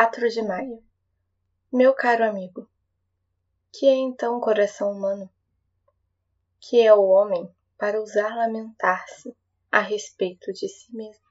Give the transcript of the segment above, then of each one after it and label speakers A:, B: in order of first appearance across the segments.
A: 4 de maio. Meu caro amigo, que é então o coração humano? Que é o homem para usar lamentar-se a respeito de si mesmo?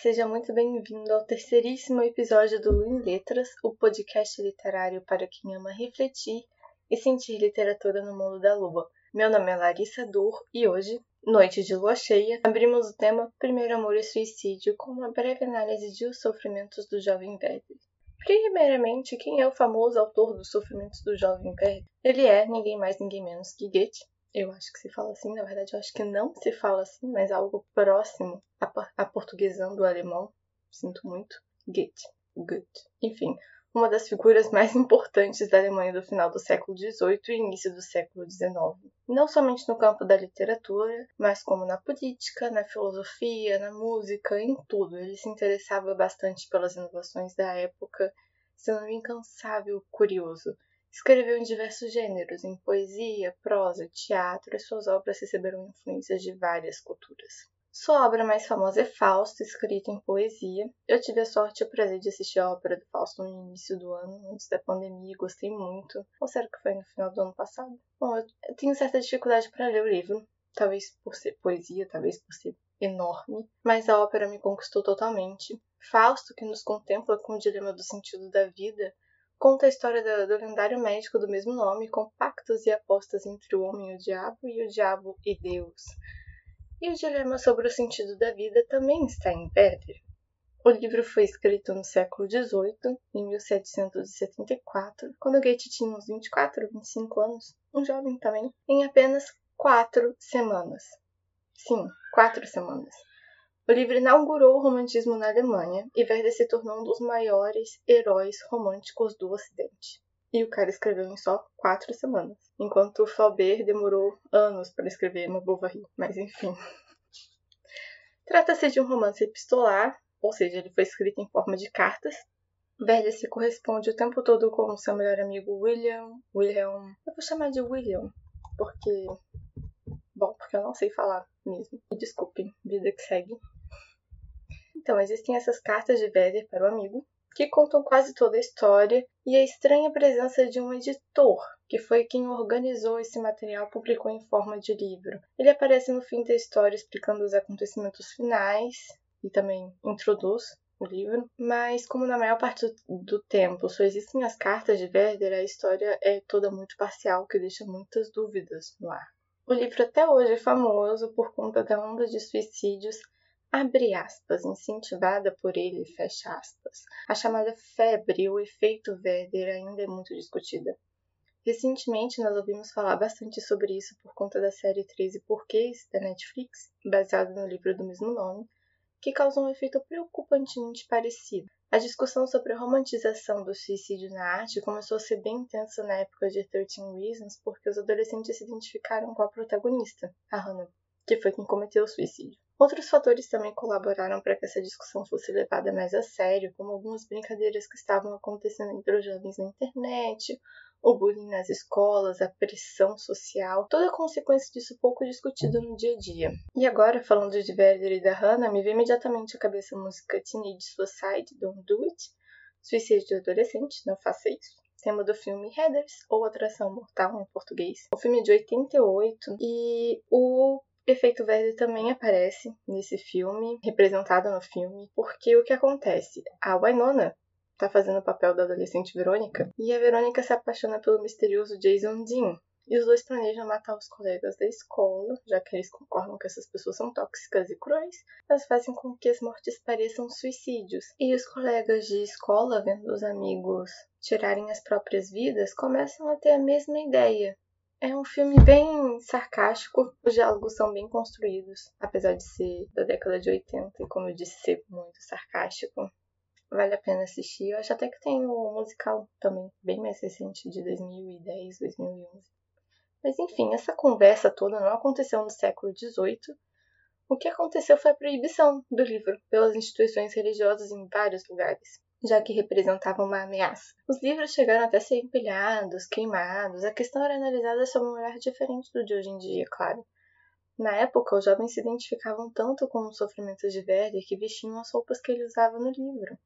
A: Seja muito bem-vindo ao terceiríssimo episódio do Lu em Letras, o podcast literário para quem ama refletir e sentir literatura no mundo da lua. Meu nome é Larissa Dur e hoje, noite de lua cheia, abrimos o tema Primeiro Amor e Suicídio com uma breve análise de Os Sofrimentos do Jovem Werther. Primeiramente, quem é o famoso autor dos Sofrimentos do Jovem Werther? Ele é ninguém mais, ninguém menos que Goethe, eu acho que se fala assim, na verdade eu acho que não se fala assim, mas algo próximo a, portuguesando o alemão. Sinto muito. Goethe. Goethe. Enfim, uma das figuras mais importantes da Alemanha do final do século XVIII e início do século XIX. Não somente no campo da literatura, mas como na política, na filosofia, na música, em tudo. Ele se interessava bastante pelas inovações da época, sendo incansável curioso Escreveu em diversos gêneros, em poesia, prosa, teatro, e suas obras receberam influências de várias culturas. Sua obra mais famosa é Fausto, escrita em poesia. Eu tive a sorte e o prazer de assistir a ópera do Fausto no início do ano, antes da pandemia, e gostei muito. Ou será que foi no final do ano passado? Bom, eu tenho certa dificuldade para ler o livro, talvez por ser poesia, talvez por ser enorme, mas a ópera me conquistou totalmente. Fausto, que nos contempla com o dilema do sentido da vida, conta a história do, do lendário médico do mesmo nome, com pactos e apostas entre o homem e o diabo e o diabo e Deus. E o dilema sobre o sentido da vida também está em Werther. O livro foi escrito no século XVIII, em 1774, quando Goethe tinha uns 24, 25 anos, um jovem também, em apenas quatro semanas. Sim, quatro semanas. O livro inaugurou o romantismo na Alemanha e Werther se tornou um dos maiores heróis românticos do Ocidente. E o cara escreveu em só quatro semanas, enquanto Flaubert demorou anos para escrever uma Bovary, mas enfim. Trata-se de um romance epistolar, ou seja, ele foi escrito em forma de cartas. Werther se corresponde o tempo todo com seu melhor amigo William. William. Eu vou chamar de William, porque. Bom, porque eu não sei falar mesmo. Me desculpem, vida que segue. Então, existem essas cartas de Werther para o amigo, que contam quase toda a história, e a estranha presença de um editor, que foi quem organizou esse material e publicou em forma de livro. Ele aparece no fim da história explicando os acontecimentos finais e também introduz o livro, mas como na maior parte do tempo só existem as cartas de Werther, a história é toda muito parcial, que deixa muitas dúvidas no ar. O livro até hoje é famoso por conta da onda de suicídios abre aspas, incentivada por ele, fecha aspas. A chamada febre ou efeito Werder ainda é muito discutida. Recentemente nós ouvimos falar bastante sobre isso por conta da série 13 Porquês da Netflix, baseada no livro do mesmo nome, que causou um efeito preocupantemente parecido. A discussão sobre a romantização do suicídio na arte começou a ser bem intensa na época de 13 Reasons porque os adolescentes se identificaram com a protagonista, a Hannah, que foi quem cometeu o suicídio. Outros fatores também colaboraram para que essa discussão fosse levada mais a sério, como algumas brincadeiras que estavam acontecendo entre os jovens na internet, o bullying nas escolas, a pressão social, toda a consequência disso pouco discutida no dia a dia. E agora, falando de Werder e da Hannah, me vem imediatamente à cabeça a música Teenage Suicide, Don't Do It, Suicídio de Adolescente, Não Faça Isso, tema do filme Headers, ou Atração Mortal em português. O filme é de 88 e o efeito verde também aparece nesse filme, representado no filme, porque o que acontece? A Winona tá fazendo o papel da adolescente Verônica, e a Verônica se apaixona pelo misterioso Jason Dean. E os dois planejam matar os colegas da escola, já que eles concordam que essas pessoas são tóxicas e cruéis. Elas fazem com que as mortes pareçam suicídios. E os colegas de escola, vendo os amigos tirarem as próprias vidas, começam a ter a mesma ideia. É um filme bem sarcástico, os diálogos são bem construídos, apesar de ser da década de 80 e, como eu disse, ser muito sarcástico. Vale a pena assistir. Eu acho até que tem o um musical também, bem mais recente, de 2010, 2011. Mas enfim, essa conversa toda não aconteceu no século XVIII. O que aconteceu foi a proibição do livro pelas instituições religiosas em vários lugares. Já que representavam uma ameaça. Os livros chegaram até a ser empilhados, queimados. A questão era analisada sob um olhar diferente do de hoje em dia, claro. Na época, os jovens se identificavam tanto com os sofrimentos de Werder que vestiam as roupas que ele usava no livro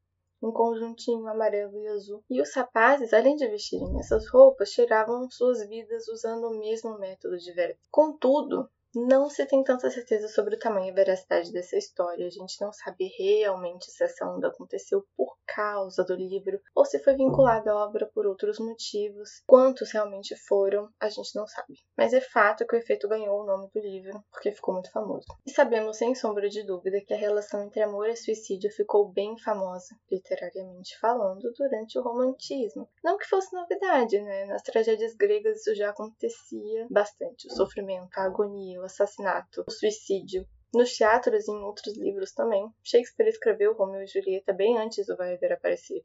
A: um conjuntinho amarelo e azul. E os rapazes, além de vestirem essas roupas, tiravam suas vidas usando o mesmo método de Werder. Contudo, não se tem tanta certeza sobre o tamanho e veracidade dessa história. A gente não sabe realmente se essa onda aconteceu por causa do livro ou se foi vinculada à obra por outros motivos. Quantos realmente foram, a gente não sabe. Mas é fato que o efeito ganhou o nome do livro porque ficou muito famoso. E sabemos sem sombra de dúvida que a relação entre amor e suicídio ficou bem famosa, literariamente falando, durante o romantismo. Não que fosse novidade, né? Nas tragédias gregas isso já acontecia bastante. O sofrimento, a agonia, o assassinato, o suicídio. Nos teatros e em outros livros também, Shakespeare escreveu Romeu e Julieta bem antes do Vai aparecer.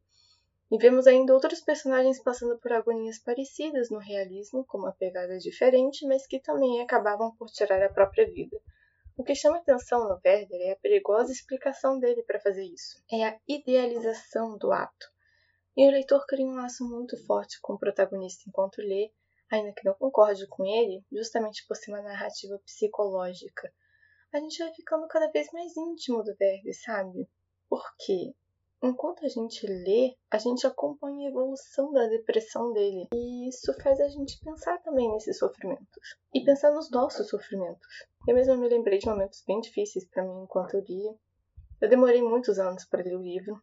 A: E vemos ainda outros personagens passando por agonias parecidas no realismo, com uma pegada diferente, mas que também acabavam por tirar a própria vida. O que chama atenção no Werder é a perigosa explicação dele para fazer isso. É a idealização do ato. E o leitor cria um laço muito forte com o protagonista enquanto lê, ainda que não concorde com ele, justamente por ser uma narrativa psicológica, a gente vai ficando cada vez mais íntimo do Verbe, sabe? Porque enquanto a gente lê, a gente acompanha a evolução da depressão dele. E isso faz a gente pensar também nesses sofrimentos. E pensar nos nossos sofrimentos. Eu mesma me lembrei de momentos bem difíceis para mim enquanto eu lia. Eu demorei muitos anos para ler o livro.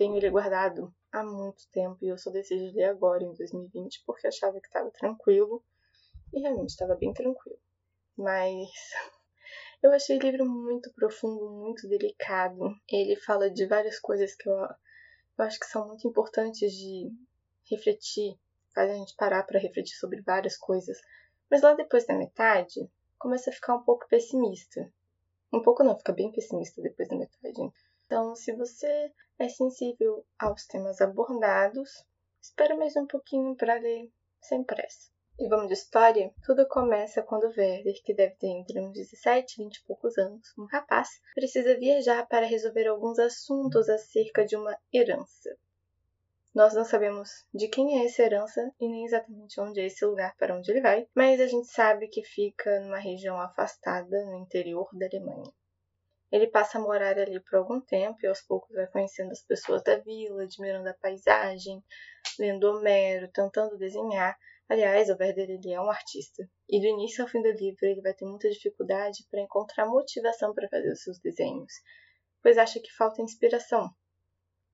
A: Tenho ele guardado há muito tempo e eu só decidi ler agora, em 2020, porque achava que estava tranquilo e realmente estava bem tranquilo. Mas eu achei o livro muito profundo, muito delicado. Ele fala de várias coisas que eu, eu acho que são muito importantes de refletir, faz a gente parar para refletir sobre várias coisas. Mas lá depois da metade, começa a ficar um pouco pessimista. Um pouco não, fica bem pessimista depois da metade. Então, se você é sensível aos temas abordados, espera mais um pouquinho para ler sem pressa. E vamos de história? Tudo começa quando Werder, que deve ter entre uns 17 e 20 e poucos anos, um rapaz, precisa viajar para resolver alguns assuntos acerca de uma herança. Nós não sabemos de quem é essa herança e nem exatamente onde é esse lugar para onde ele vai, mas a gente sabe que fica numa região afastada no interior da Alemanha. Ele passa a morar ali por algum tempo e aos poucos vai conhecendo as pessoas da vila, admirando a paisagem, lendo Homero, tentando desenhar. Aliás, o Werder ele é um artista. E do início ao fim do livro ele vai ter muita dificuldade para encontrar motivação para fazer os seus desenhos, pois acha que falta inspiração.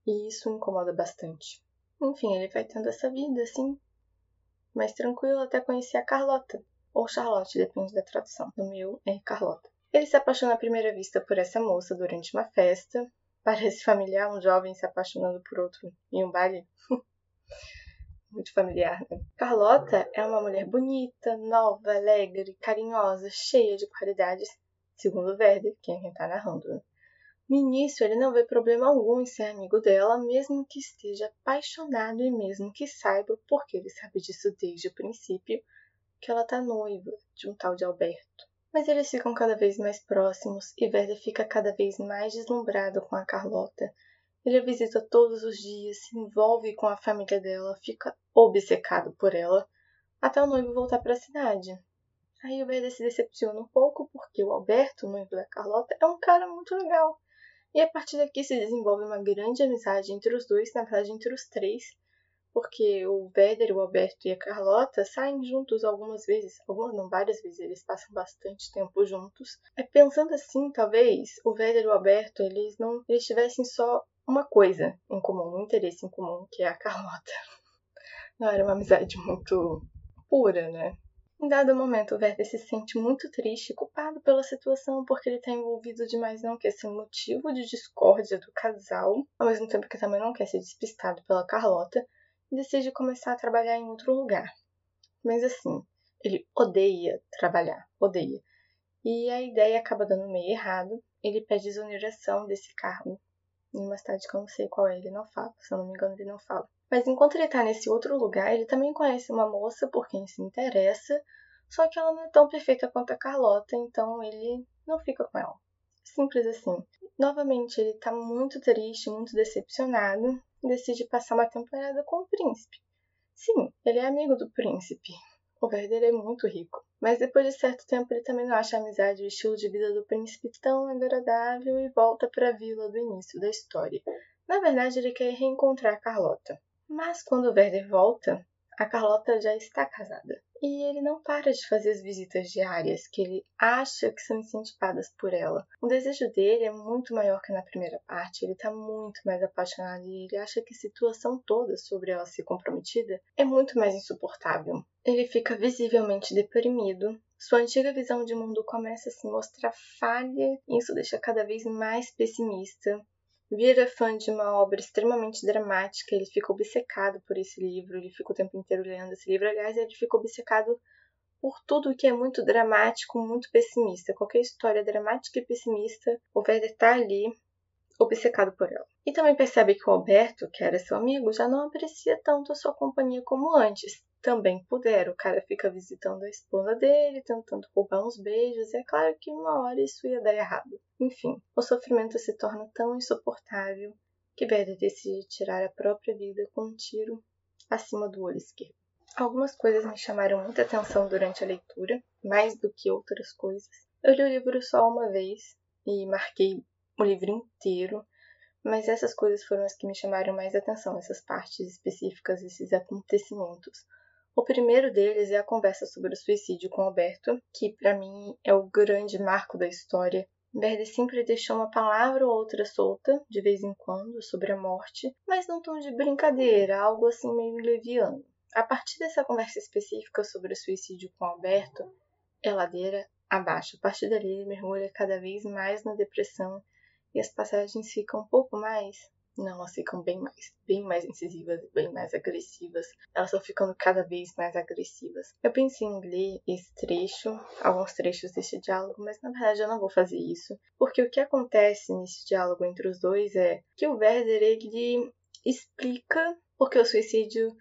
A: E isso incomoda bastante. Enfim, ele vai tendo essa vida assim, mais tranquilo até conhecer a Carlota, ou Charlotte, depende da tradução. No meu é Carlota. Ele se apaixona à primeira vista por essa moça durante uma festa. Parece familiar um jovem se apaixonando por outro em um baile. Muito familiar, né? Carlota é uma mulher bonita, nova, alegre, carinhosa, cheia de qualidades, segundo Werder, quem é quem está narrando. Né? No início, ele não vê problema algum em ser amigo dela, mesmo que esteja apaixonado e mesmo que saiba, porque ele sabe disso desde o princípio, que ela está noiva de um tal de Alberto. Mas eles ficam cada vez mais próximos e Werder fica cada vez mais deslumbrado com a Carlota. Ele a visita todos os dias, se envolve com a família dela, fica obcecado por ela, até o noivo voltar para a cidade. Aí o Werder se decepciona um pouco porque o Alberto, noivo da Carlota, é um cara muito legal. E a partir daqui se desenvolve uma grande amizade entre os dois, na verdade entre os três, porque o Werder, o Alberto e a Carlota saem juntos algumas vezes, algumas não, várias vezes, eles passam bastante tempo juntos. É, pensando assim, talvez o Werder e o Alberto, eles não eles tivessem só uma coisa em comum, um interesse em comum, que é a Carlota. Não era uma amizade muito pura, né? Em dado momento, o Werder se sente muito triste e culpado pela situação porque ele está envolvido demais não quer ser motivo de discórdia do casal, ao mesmo tempo que também não quer ser despistado pela Carlota, decide começar a trabalhar em outro lugar. Mas assim, ele odeia trabalhar, odeia. E a ideia acaba dando meio errado. Ele pede exoneração desse cargo em uma cidade que eu não sei qual é, ele não fala, se eu não me engano, ele não fala. Mas enquanto ele tá nesse outro lugar, ele também conhece uma moça por quem se interessa, só que ela não é tão perfeita quanto a Carlota, então ele não fica com ela. Simples assim. Novamente, ele tá muito triste, muito decepcionado e decide passar uma temporada com o príncipe. Sim, ele é amigo do príncipe. O Werder é muito rico. Mas depois de certo tempo ele também não acha a amizade e o estilo de vida do príncipe tão agradável e volta para a vila do início da história. Na verdade, ele quer reencontrar Carlota. Mas quando o Werder volta, a Carlota já está casada. E ele não para de fazer as visitas diárias que ele acha que são incentivadas por ela. O desejo dele é muito maior que na primeira parte, ele está muito mais apaixonado e ele acha que a situação toda sobre ela ser comprometida é muito mais insuportável. Ele fica visivelmente deprimido, sua antiga visão de mundo começa a se mostrar falha e isso deixa cada vez mais pessimista vira fã de uma obra extremamente dramática, ele fica obcecado por esse livro, ele fica o tempo inteiro lendo esse livro. Aliás, ele fica obcecado por tudo que é muito dramático, muito pessimista. Qualquer história dramática e pessimista, o Werder está ali obcecado por ela. E também percebe que o Alberto, que era seu amigo, já não aprecia tanto a sua companhia como antes também puder. O cara fica visitando a esposa dele, tentando roubar uns beijos, e é claro que uma hora isso ia dar errado. Enfim, o sofrimento se torna tão insuportável que Beda decide tirar a própria vida com um tiro acima do olho esquerdo. Algumas coisas me chamaram muita atenção durante a leitura, mais do que outras coisas. Eu li o livro só uma vez e marquei o livro inteiro, mas essas coisas foram as que me chamaram mais atenção, essas partes específicas, esses acontecimentos. O primeiro deles é a conversa sobre o suicídio com Alberto, que para mim é o grande marco da história. Verde sempre deixou uma palavra ou outra solta, de vez em quando, sobre a morte, mas num tom de brincadeira, algo assim meio leviano. A partir dessa conversa específica sobre o suicídio com Alberto, é ladeira abaixo. A partir dali ele mergulha cada vez mais na depressão e as passagens ficam um pouco mais não, elas ficam bem mais, bem mais incisivas, bem mais agressivas. Elas estão ficando cada vez mais agressivas. Eu pensei em ler esse trecho, alguns trechos desse diálogo, mas na verdade eu não vou fazer isso, porque o que acontece nesse diálogo entre os dois é que o Werder ele explica porque o suicídio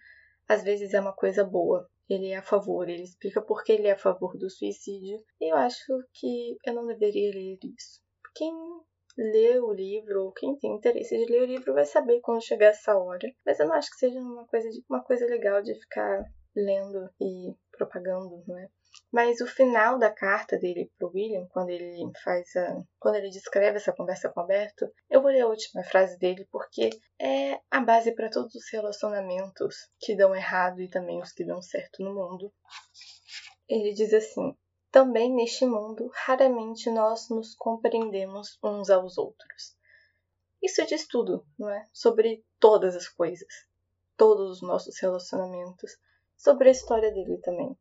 A: às vezes é uma coisa boa. Ele é a favor, ele explica porque ele é a favor do suicídio. E eu acho que eu não deveria ler isso. Quem ler o livro, ou quem tem interesse de ler o livro, vai saber quando chegar essa hora. Mas eu não acho que seja uma coisa, de, uma coisa legal de ficar lendo e propagando, não é? Mas o final da carta dele pro William, quando ele faz a, quando ele descreve essa conversa com o Alberto, eu vou ler a última frase dele porque é a base para todos os relacionamentos que dão errado e também os que dão certo no mundo. Ele diz assim: também neste mundo, raramente nós nos compreendemos uns aos outros. Isso diz tudo, não é? Sobre todas as coisas, todos os nossos relacionamentos, sobre a história dele também.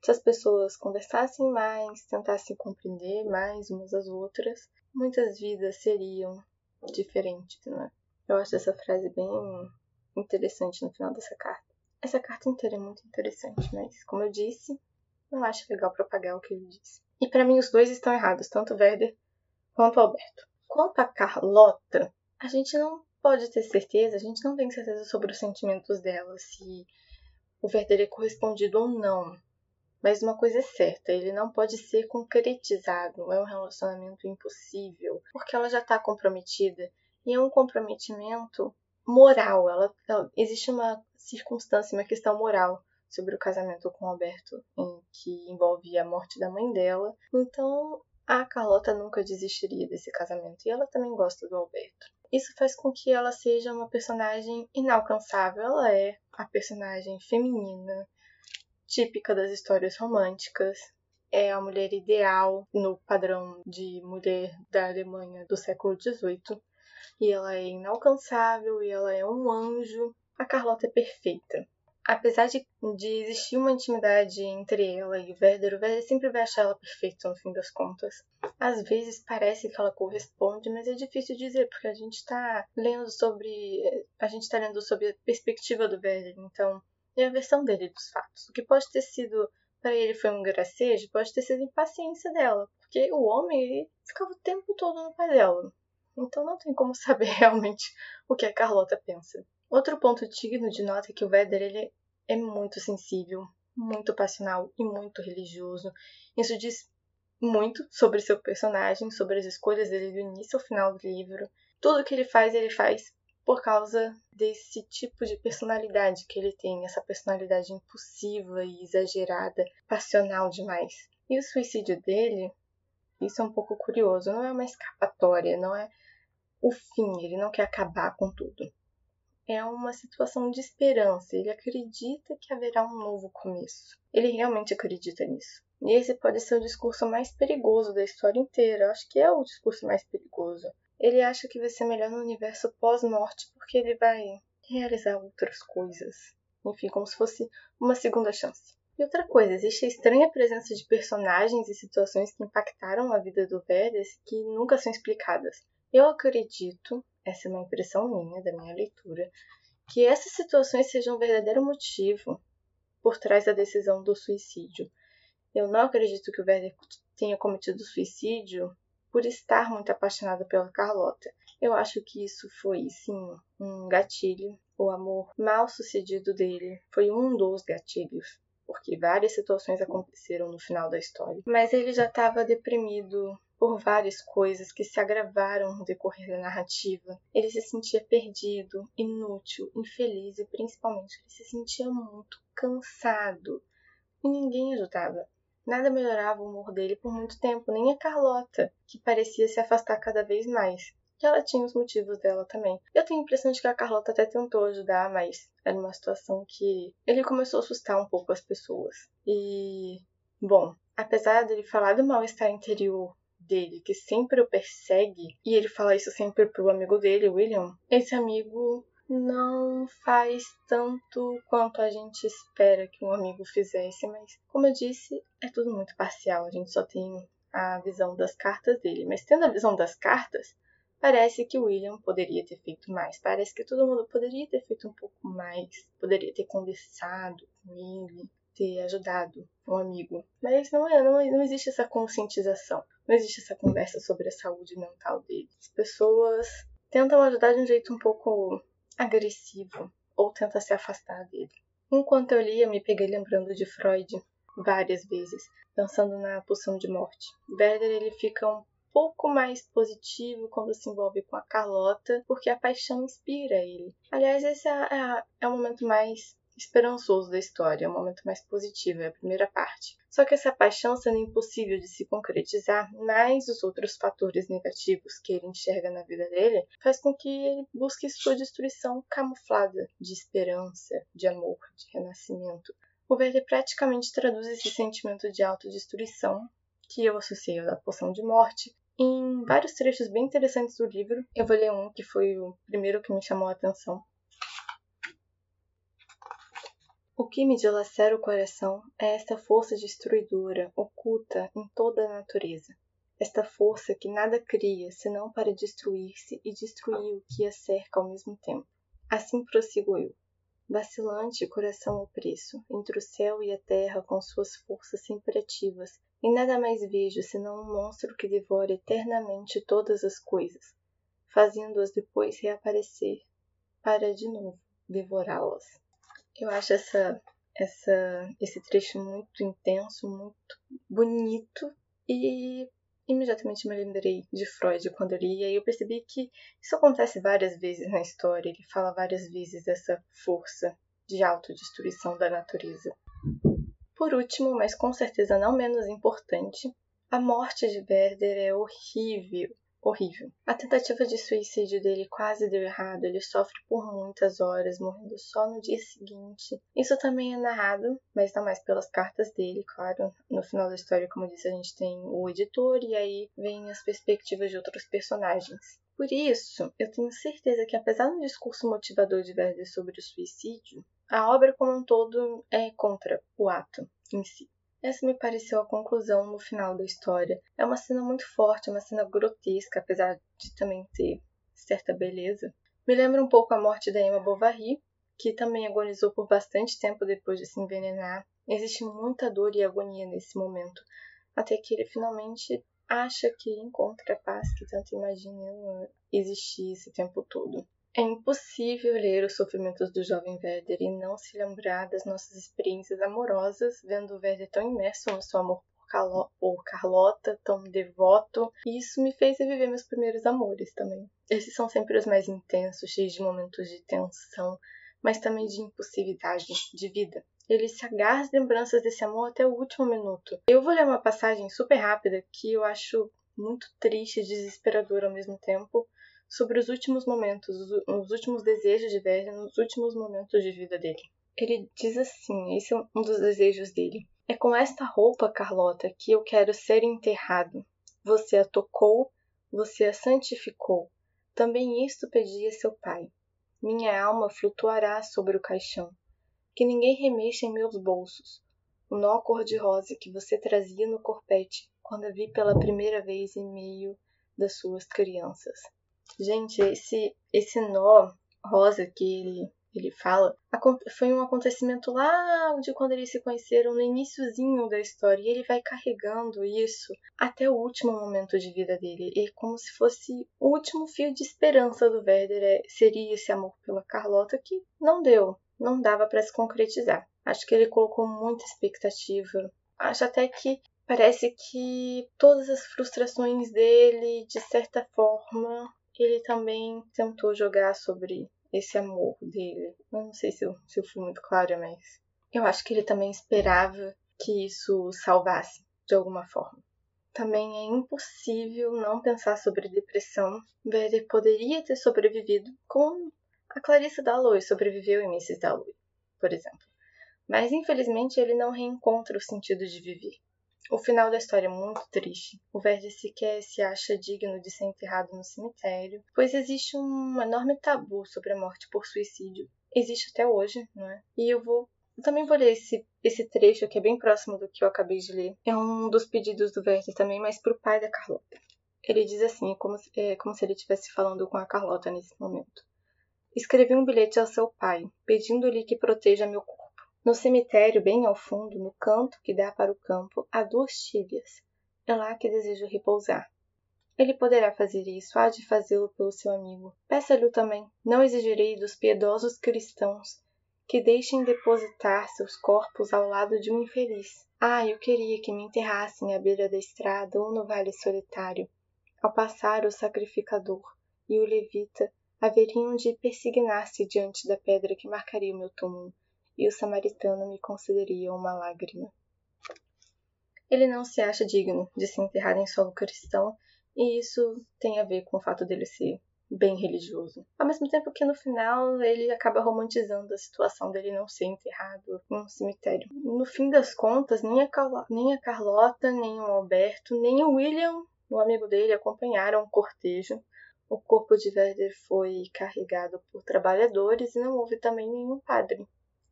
A: Se as pessoas conversassem mais, tentassem compreender mais umas às outras, muitas vidas seriam diferentes, não é? Eu acho essa frase bem interessante no final dessa carta. Essa carta inteira é muito interessante, mas como eu disse, não acho legal propagar o que ele disse. E para mim os dois estão errados, tanto o Werder quanto o Alberto. Quanto a Carlota, a gente não pode ter certeza, a gente não tem certeza sobre os sentimentos dela, se o Werder é correspondido ou não. Mas uma coisa é certa, ele não pode ser concretizado, é um relacionamento impossível, porque ela já está comprometida e é um comprometimento moral. Ela, ela, existe uma circunstância, uma questão moral sobre o casamento com Alberto, em que envolve a morte da mãe dela. Então, a Carlota nunca desistiria desse casamento e ela também gosta do Alberto. Isso faz com que ela seja uma personagem inalcançável. Ela é a personagem feminina, típica das histórias românticas. É a mulher ideal no padrão de mulher da Alemanha do século XVIII. E ela é inalcançável e ela é um anjo. A Carlota é perfeita apesar de, de existir uma intimidade entre ela e o Werder, o Werder sempre vai achar ela perfeita no fim das contas. Às vezes parece que ela corresponde, mas é difícil dizer, porque a gente está lendo sobre. A gente está lendo sobre a perspectiva do Werder, então é a versão dele dos fatos. O que pode ter sido para ele foi um gracejo, pode ter sido impaciência dela, porque o homem ele ficava o tempo todo no pé dela. Então não tem como saber realmente o que a Carlota pensa. Outro ponto digno de nota é que o Vedder ele é muito sensível, muito passional e muito religioso. Isso diz muito sobre seu personagem, sobre as escolhas dele do início ao final do livro. Tudo que ele faz, ele faz por causa desse tipo de personalidade que ele tem, essa personalidade impulsiva e exagerada, passional demais. E o suicídio dele, isso é um pouco curioso, não é uma escapatória, não é o fim, ele não quer acabar com tudo. É uma situação de esperança, ele acredita que haverá um novo começo. Ele realmente acredita nisso. E esse pode ser o discurso mais perigoso da história inteira. Eu acho que é o discurso mais perigoso. Ele acha que vai ser melhor no universo pós-morte porque ele vai realizar outras coisas. Enfim, como se fosse uma segunda chance. E outra coisa, existe a estranha presença de personagens e situações que impactaram a vida do Verdes que nunca são explicadas. Eu acredito, essa é uma impressão minha, da minha leitura, que essas situações sejam um verdadeiro motivo por trás da decisão do suicídio. Eu não acredito que o Werder tenha cometido suicídio por estar muito apaixonado pela Carlota. Eu acho que isso foi, sim, um gatilho. O amor mal sucedido dele foi um dos gatilhos, porque várias situações aconteceram no final da história. Mas ele já estava deprimido por várias coisas que se agravaram no decorrer da narrativa. Ele se sentia perdido, inútil, infeliz e principalmente ele se sentia muito cansado. E ninguém ajudava. Nada melhorava o humor dele por muito tempo, nem a Carlota, que parecia se afastar cada vez mais. E ela tinha os motivos dela também. Eu tenho a impressão de que a Carlota até tentou ajudar, mas era uma situação que ele começou a assustar um pouco as pessoas. E, bom, apesar dele falar do mal-estar interior dele, que sempre o persegue, e ele fala isso sempre pro amigo dele, William, esse amigo não faz tanto quanto a gente espera que um amigo fizesse, mas como eu disse, é tudo muito parcial, a gente só tem a visão das cartas dele, mas tendo a visão das cartas, parece que William poderia ter feito mais, parece que todo mundo poderia ter feito um pouco mais, poderia ter conversado com ele, ter ajudado um amigo, mas não é, não, não existe essa conscientização, não existe essa conversa sobre a saúde mental dele. As pessoas tentam ajudar de um jeito um pouco agressivo ou tenta se afastar dele. Enquanto eu lia, me peguei lembrando de Freud várias vezes, pensando na pulsão de morte. Werder ele fica um pouco mais positivo quando se envolve com a Carlota, porque a paixão inspira ele. Aliás, esse é, é, é o momento mais esperançoso da história, é o momento mais positivo, é a primeira parte. Só que essa paixão sendo impossível de se concretizar, mais os outros fatores negativos que ele enxerga na vida dele, faz com que ele busque sua destruição camuflada de esperança, de amor, de renascimento. O Verde praticamente traduz esse sentimento de autodestruição, que eu associei à poção de morte, em vários trechos bem interessantes do livro. Eu vou ler um que foi o primeiro que me chamou a atenção, o que me dilacera o coração é esta força destruidora oculta em toda a natureza. Esta força que nada cria senão para destruir-se e destruir o que a cerca ao mesmo tempo. Assim prossigo eu. Vacilante coração opresso, entre o céu e a terra com suas forças sempre ativas, e nada mais vejo senão um monstro que devora eternamente todas as coisas, fazendo-as depois reaparecer, para de novo devorá-las. Eu acho essa, essa, esse trecho muito intenso, muito bonito e imediatamente me lembrei de Freud quando eu li, e aí eu percebi que isso acontece várias vezes na história, ele fala várias vezes dessa força de autodestruição da natureza. Por último, mas com certeza não menos importante, a morte de Werder é horrível horrível. A tentativa de suicídio dele quase deu errado, ele sofre por muitas horas, morrendo só no dia seguinte. Isso também é narrado, mas não mais pelas cartas dele, claro. No final da história, como eu disse, a gente tem o editor e aí vem as perspectivas de outros personagens. Por isso, eu tenho certeza que apesar do discurso motivador de Werder sobre o suicídio, a obra como um todo é contra o ato em si. Essa me pareceu a conclusão no final da história. É uma cena muito forte, é uma cena grotesca, apesar de também ter certa beleza. Me lembra um pouco a morte da Emma Bovary, que também agonizou por bastante tempo depois de se envenenar. Existe muita dor e agonia nesse momento, até que ele finalmente acha que encontra a paz que tanto imagina existir esse tempo todo. É impossível ler os sofrimentos do jovem Werder e não se lembrar das nossas experiências amorosas, vendo o Werder tão imerso no seu amor por Carlota, tão devoto, e isso me fez reviver meus primeiros amores também. Esses são sempre os mais intensos, cheios de momentos de tensão, mas também de impulsividade, de vida. Ele se agarra às lembranças desse amor até o último minuto. Eu vou ler uma passagem super rápida que eu acho muito triste e desesperadora ao mesmo tempo, sobre os últimos momentos, os últimos desejos de Verdi nos últimos momentos de vida dele. Ele diz assim: esse é um dos desejos dele. É com esta roupa, Carlota, que eu quero ser enterrado. Você a tocou, você a santificou. Também isto pedia seu pai. Minha alma flutuará sobre o caixão. Que ninguém remexa em meus bolsos. O nó cor-de-rosa que você trazia no corpete quando a vi pela primeira vez em meio das suas crianças. Gente, esse, esse nó rosa que ele, ele fala foi um acontecimento lá de quando eles se conheceram, no iníciozinho da história, e ele vai carregando isso até o último momento de vida dele. É como se fosse o último fio de esperança do Werder, é, seria esse amor pela Carlota, que não deu, não dava para se concretizar. Acho que ele colocou muita expectativa. Acho até que parece que todas as frustrações dele, de certa forma, ele também tentou jogar sobre esse amor dele. Eu não sei se eu, se eu fui muito clara, mas eu acho que ele também esperava que isso salvasse de alguma forma. Também é impossível não pensar sobre depressão. Werder poderia ter sobrevivido com a Clarissa Dalloway sobreviveu em Mrs. Dalloway, por exemplo. Mas infelizmente ele não reencontra o sentido de viver. O final da história é muito triste. O Verde sequer se acha digno de ser enterrado no cemitério, pois existe um enorme tabu sobre a morte por suicídio. Existe até hoje, não é? E eu vou eu também vou ler esse, esse trecho que é bem próximo do que eu acabei de ler. É um dos pedidos do Verde também, mas para o pai da Carlota. Ele diz assim, como, é, como se ele estivesse falando com a Carlota nesse momento. Escrevi um bilhete ao seu pai, pedindo-lhe que proteja meu. No cemitério, bem ao fundo, no canto que dá para o campo, há duas tíbias. É lá que desejo repousar. Ele poderá fazer isso, há de fazê-lo pelo seu amigo. Peça-lhe também. Não exigirei dos piedosos cristãos que deixem depositar seus corpos ao lado de um infeliz. Ah, eu queria que me enterrassem à beira da estrada ou no vale solitário. Ao passar o sacrificador e o levita haveriam de persignar-se diante da pedra que marcaria o meu túmulo e o samaritano me concederia uma lágrima. Ele não se acha digno de se enterrar em solo cristão, e isso tem a ver com o fato dele ser bem religioso. Ao mesmo tempo que no final ele acaba romantizando a situação dele não ser enterrado em um cemitério. No fim das contas, nem a, Carla, nem a Carlota, nem o Alberto, nem o William, o amigo dele, acompanharam o cortejo. O corpo de Werder foi carregado por trabalhadores e não houve também nenhum padre.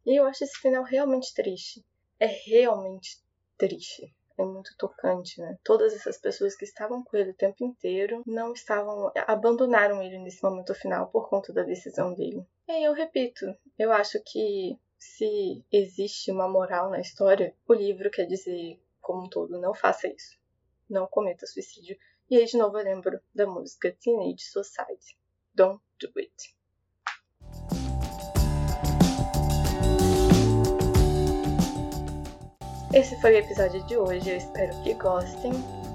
A: E eu acho esse final realmente triste. É realmente triste. É muito tocante, né? Todas essas pessoas que estavam com ele o tempo inteiro não estavam. abandonaram ele nesse momento final por conta da decisão dele. E eu repito, eu acho que se existe uma moral na história, o livro quer dizer, como um todo, não faça isso. Não cometa suicídio. E aí, de novo, eu lembro da música Teenage Society. Don't do it. Esse foi o episódio de hoje, eu espero que gostem.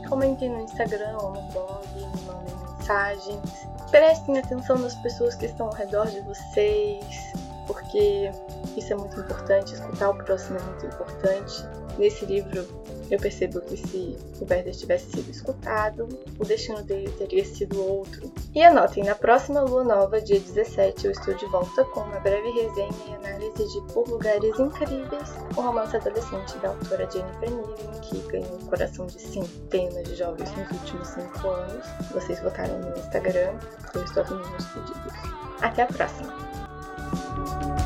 A: Comentem no Instagram ou no blog, me mandem mensagens. Prestem atenção nas pessoas que estão ao redor de vocês, porque isso é muito importante. Escutar o próximo é muito importante. Nesse livro, eu percebo que se o Werder tivesse sido escutado, o destino dele teria sido outro. E anotem, na próxima lua nova, dia 17, eu estou de volta com uma breve resenha e análise de Por Lugares Incríveis, o romance adolescente da autora Jennifer Niven, que ganhou o coração de centenas de jovens nos últimos cinco anos. Vocês votaram no Instagram, eu estou assumindo os pedidos. Até a próxima!